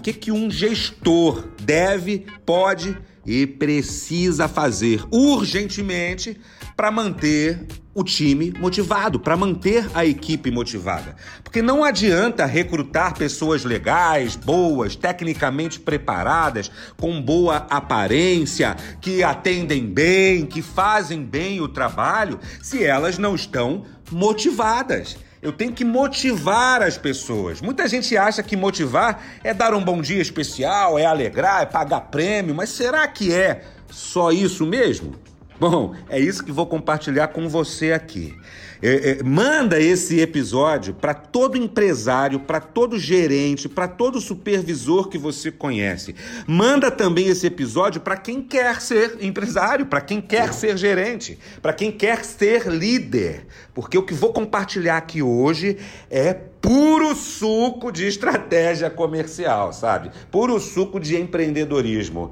O que, que um gestor deve, pode e precisa fazer urgentemente para manter o time motivado, para manter a equipe motivada? Porque não adianta recrutar pessoas legais, boas, tecnicamente preparadas, com boa aparência, que atendem bem, que fazem bem o trabalho, se elas não estão motivadas. Eu tenho que motivar as pessoas. Muita gente acha que motivar é dar um bom dia especial, é alegrar, é pagar prêmio, mas será que é só isso mesmo? Bom, é isso que vou compartilhar com você aqui. É, é, manda esse episódio para todo empresário, para todo gerente, para todo supervisor que você conhece. Manda também esse episódio para quem quer ser empresário, para quem quer ser gerente, para quem quer ser líder. Porque o que vou compartilhar aqui hoje é puro suco de estratégia comercial, sabe? Puro suco de empreendedorismo.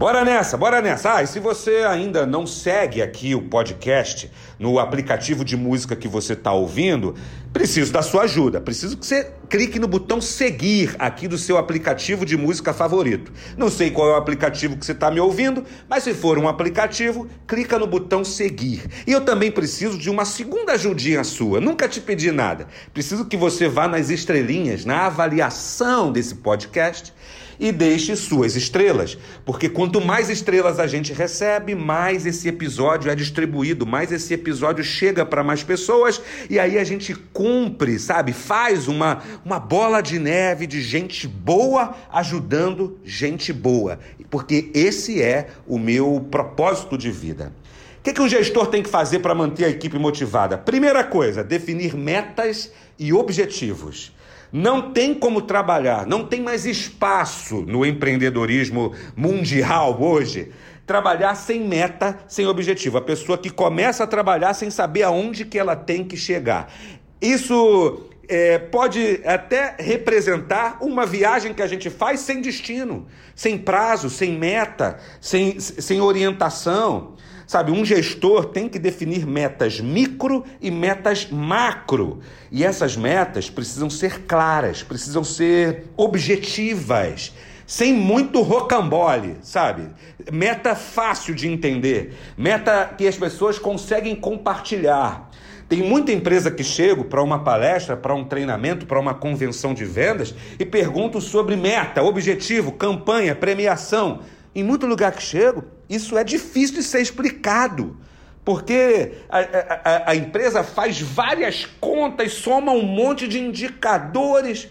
Bora nessa, bora nessa. Ah, e se você ainda não segue aqui o podcast no aplicativo de música que você está ouvindo, preciso da sua ajuda. Preciso que você clique no botão seguir aqui do seu aplicativo de música favorito. Não sei qual é o aplicativo que você está me ouvindo, mas se for um aplicativo, clica no botão seguir. E eu também preciso de uma segunda ajudinha sua. Nunca te pedi nada. Preciso que você vá nas estrelinhas, na avaliação desse podcast e deixe suas estrelas, porque quanto mais estrelas a gente recebe, mais esse episódio é distribuído, mais esse episódio chega para mais pessoas e aí a gente cumpre, sabe? Faz uma, uma bola de neve de gente boa ajudando gente boa, porque esse é o meu propósito de vida. O que, que um gestor tem que fazer para manter a equipe motivada? Primeira coisa, definir metas e objetivos. Não tem como trabalhar, não tem mais espaço no empreendedorismo mundial hoje. Trabalhar sem meta, sem objetivo. A pessoa que começa a trabalhar sem saber aonde que ela tem que chegar. Isso é, pode até representar uma viagem que a gente faz sem destino, sem prazo, sem meta, sem, sem orientação. Sabe, um gestor tem que definir metas micro e metas macro. E essas metas precisam ser claras, precisam ser objetivas, sem muito rocambole, sabe? Meta fácil de entender, meta que as pessoas conseguem compartilhar. Tem muita empresa que chego para uma palestra, para um treinamento, para uma convenção de vendas e pergunto sobre meta, objetivo, campanha, premiação. Em muito lugar que chego, isso é difícil de ser explicado. Porque a, a, a, empresa faz várias contas, soma um monte de indicadores.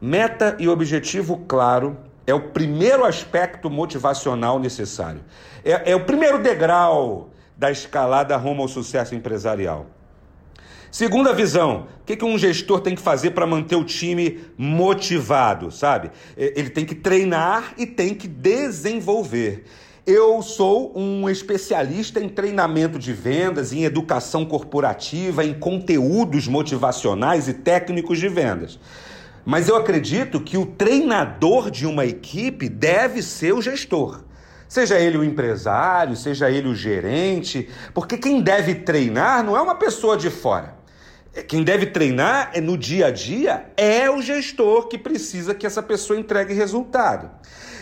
Meta e objetivo claro é o primeiro aspecto motivacional necessário. É, é o primeiro degrau da escalada rumo ao sucesso empresarial. Segunda visão, o que, que um gestor tem que fazer para manter o time motivado, sabe? Ele tem que treinar e tem que desenvolver. Eu sou um especialista em treinamento de vendas, em educação corporativa, em conteúdos motivacionais e técnicos de vendas. Mas eu acredito que o treinador de uma equipe deve ser o gestor. Seja ele o empresário, seja ele o gerente, porque quem deve treinar não é uma pessoa de fora. Quem deve treinar é no dia a dia é o gestor que precisa que essa pessoa entregue resultado.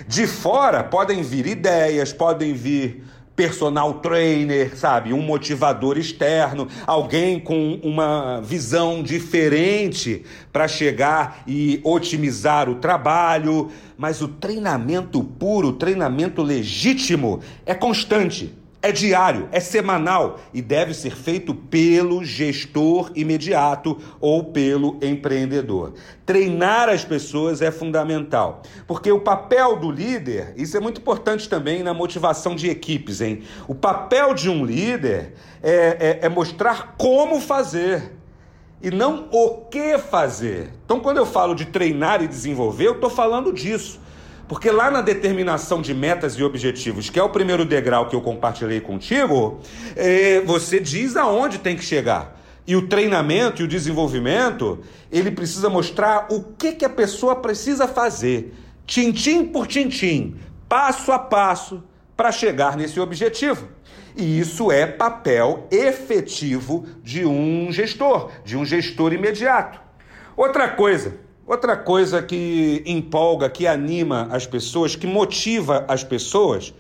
De fora podem vir ideias, podem vir personal trainer, sabe? Um motivador externo, alguém com uma visão diferente para chegar e otimizar o trabalho. Mas o treinamento puro, o treinamento legítimo, é constante É diário, é semanal e deve ser feito pelo gestor imediato ou pelo empreendedor. Treinar as pessoas é fundamental, porque o papel do líder, isso é muito importante também na motivação de equipes, hein? O papel de um líder é, é, é mostrar como fazer e não o que fazer. Então, quando eu falo de treinar e desenvolver, eu estou falando disso. Porque lá na determinação de metas e objetivos, que é o primeiro degrau que eu compartilhei contigo, é, você diz aonde tem que chegar. E o treinamento e o desenvolvimento, ele precisa mostrar o que, que a pessoa precisa fazer, tintim por tintim, passo a passo, para chegar nesse objetivo. E isso é papel efetivo de um gestor, de um gestor imediato. Outra coisa, Outra coisa que empolga, que anima as pessoas, que motiva as pessoas,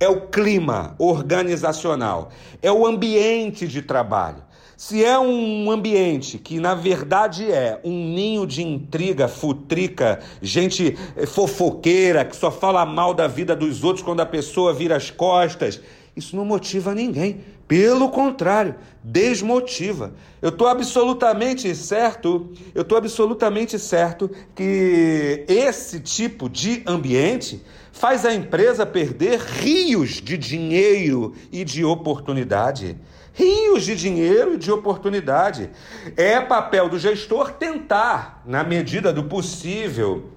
é o clima organizacional, é o ambiente de trabalho. Se é um ambiente que na verdade é um ninho de intriga, futrica, gente fofoqueira, que só fala mal da vida dos outros quando a pessoa vira as costas, isso não motiva ninguém. Pelo contrário, desmotiva. Eu estou absolutamente certo, eu estou absolutamente certo que esse tipo de ambiente faz a empresa perder rios de dinheiro e de oportunidade. Rios de dinheiro e de oportunidade. É papel do gestor tentar, na medida do possível,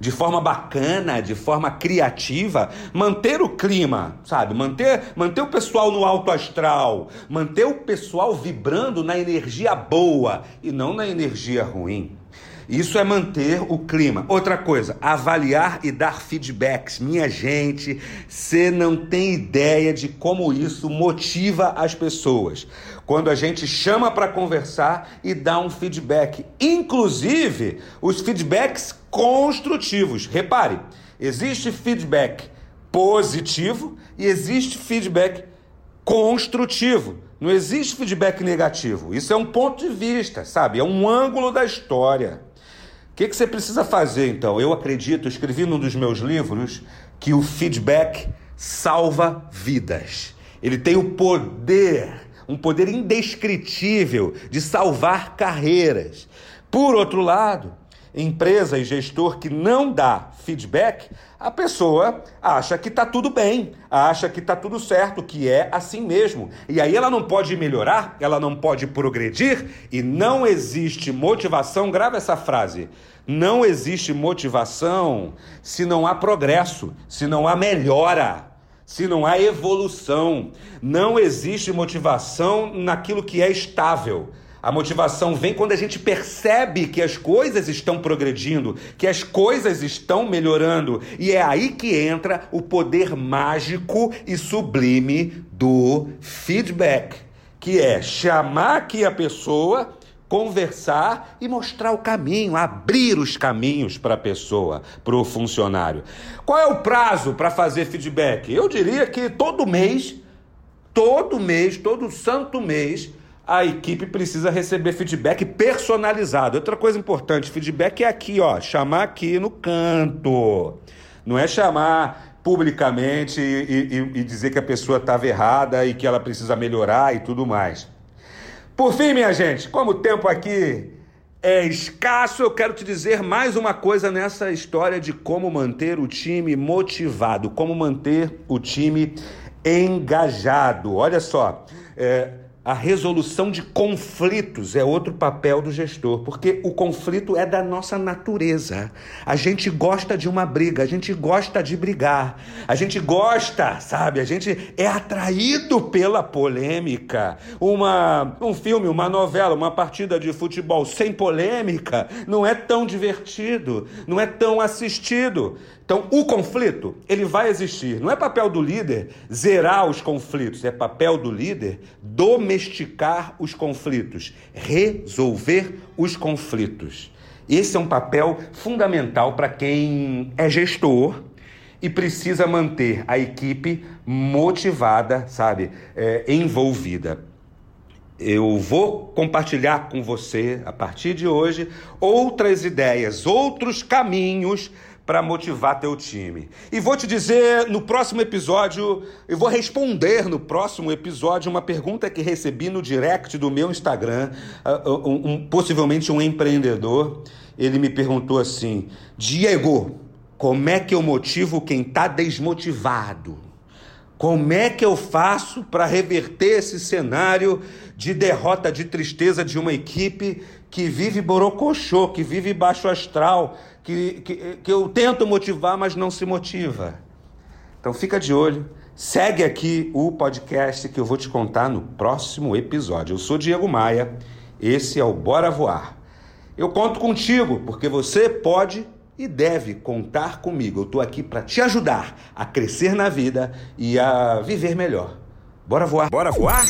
de forma bacana, de forma criativa, manter o clima, sabe? Manter, manter o pessoal no alto astral, manter o pessoal vibrando na energia boa e não na energia ruim. Isso é manter o clima. Outra coisa, avaliar e dar feedbacks. Minha gente, você não tem ideia de como isso motiva as pessoas. Quando a gente chama para conversar e dá um feedback, inclusive os feedbacks construtivos. Repare, existe feedback positivo e existe feedback construtivo. Não existe feedback negativo. Isso é um ponto de vista, sabe? É um ângulo da história. O que, que você precisa fazer então? Eu acredito, escrevi num dos meus livros, que o feedback salva vidas. Ele tem o poder, um poder indescritível de salvar carreiras. Por outro lado, empresa e gestor que não dá feedback, a pessoa acha que está tudo bem, acha que está tudo certo, que é assim mesmo. E aí ela não pode melhorar, ela não pode progredir e não existe motivação. Grava essa frase. Não existe motivação se não há progresso, se não há melhora se não há evolução. Não existe motivação naquilo que é estável. A motivação vem quando a gente percebe que as coisas estão progredindo, que as coisas estão melhorando. E é aí que entra o poder mágico e sublime do feedback, que é chamar aqui a pessoa conversar e mostrar o caminho, abrir os caminhos para a pessoa, para o funcionário. Qual é o prazo para fazer feedback? Eu diria que todo mês, todo mês, todo santo mês, a equipe precisa receber feedback personalizado. Outra coisa importante, feedback é aqui, ó, chamar aqui no canto. Não é chamar publicamente e, e, e dizer que a pessoa estava errada e que ela precisa melhorar e tudo mais. Por fim, minha gente, como o tempo aqui é escasso, eu quero te dizer mais uma coisa nessa história de como manter o time motivado, como manter o time engajado. Olha só, é, a resolução de conflitos é outro papel do gestor, porque o conflito é da nossa natureza. A gente gosta de uma briga, a gente gosta de brigar, a gente gosta, sabe? A gente é atraído pela polêmica. Uma, um filme, uma novela, uma partida de futebol sem polêmica não é tão divertido, não é tão assistido. Então, o conflito, ele vai existir. Não é papel do líder zerar os conflitos, é papel do líder domesticar os conflitos, resolver os conflitos. Esse é um papel fundamental para quem é gestor e precisa manter a equipe motivada, sabe, é, envolvida. Eu vou compartilhar com você, a partir de hoje, outras ideias, outros caminhos para motivar teu time. E vou te dizer no próximo episódio, eu vou responder no próximo episódio uma pergunta que recebi no direct do meu Instagram, uh, um, um, possivelmente um empreendedor. Ele me perguntou assim: Diego, como é que eu motivo quem está desmotivado? Como é que eu faço para reverter esse cenário de derrota, de tristeza de uma equipe que vive borocochô, que vive baixo astral, que, que, que eu tento motivar, mas não se motiva? Então fica de olho, segue aqui o podcast que eu vou te contar no próximo episódio. Eu sou Diego Maia, esse é o Bora Voar. Eu conto contigo, porque você pode e deve contar comigo. Eu estou aqui para te ajudar a crescer na vida e a viver melhor. Bora voar? Bora voar?